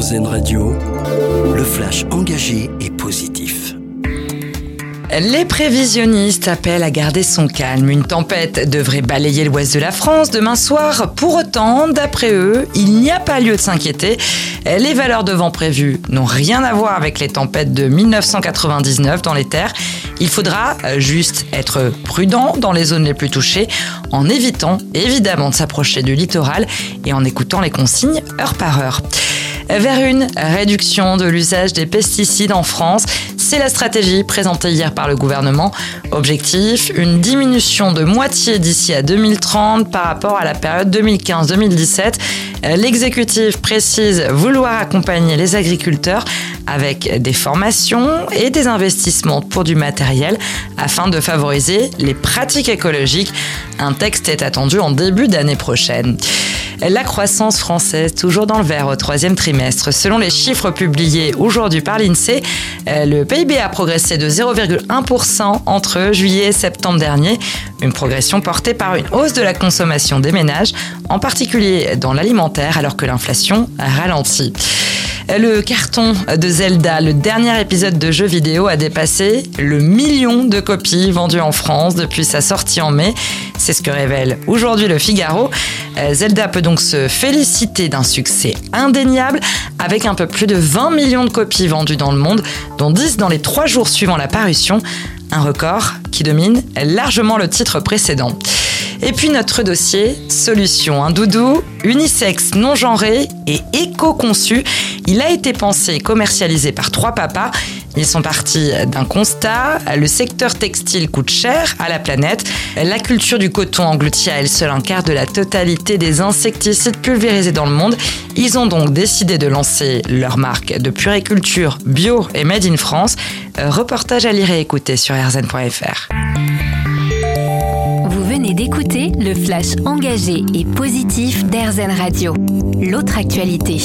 RZN Radio, le flash engagé et positif. Les prévisionnistes appellent à garder son calme. Une tempête devrait balayer l'ouest de la France demain soir. Pour autant, d'après eux, il n'y a pas lieu de s'inquiéter. Les valeurs de vent prévues n'ont rien à voir avec les tempêtes de 1999 dans les terres. Il faudra juste être prudent dans les zones les plus touchées en évitant évidemment de s'approcher du littoral et en écoutant les consignes heure par heure vers une réduction de l'usage des pesticides en France. C'est la stratégie présentée hier par le gouvernement. Objectif, une diminution de moitié d'ici à 2030 par rapport à la période 2015-2017. L'exécutif précise vouloir accompagner les agriculteurs avec des formations et des investissements pour du matériel afin de favoriser les pratiques écologiques. Un texte est attendu en début d'année prochaine. La croissance française, toujours dans le vert au troisième trimestre. Selon les chiffres publiés aujourd'hui par l'INSEE, euh, le PIB a progressé de 0,1% entre juillet et septembre dernier. Une progression portée par une hausse de la consommation des ménages, en particulier dans l'alimentaire, alors que l'inflation ralentit. Le carton de Zelda, le dernier épisode de jeu vidéo, a dépassé le million de copies vendues en France depuis sa sortie en mai. C'est ce que révèle aujourd'hui le Figaro. Euh, Zelda peut donc se féliciter d'un succès indéniable avec un peu plus de 20 millions de copies vendues dans le monde, dont 10 dans les 3 jours suivant la parution. Un record qui domine largement le titre précédent. Et puis notre dossier, solution, un doudou unisexe, non genré et éco-conçu. Il a été pensé et commercialisé par trois papas. Ils sont partis d'un constat, le secteur textile coûte cher à la planète, la culture du coton engloutit à elle seule un quart de la totalité des insecticides pulvérisés dans le monde. Ils ont donc décidé de lancer leur marque de puriculture bio et made in France. Reportage à lire et écouter sur rzn.fr d'écouter le flash engagé et positif d'Airzen Radio. L'autre actualité.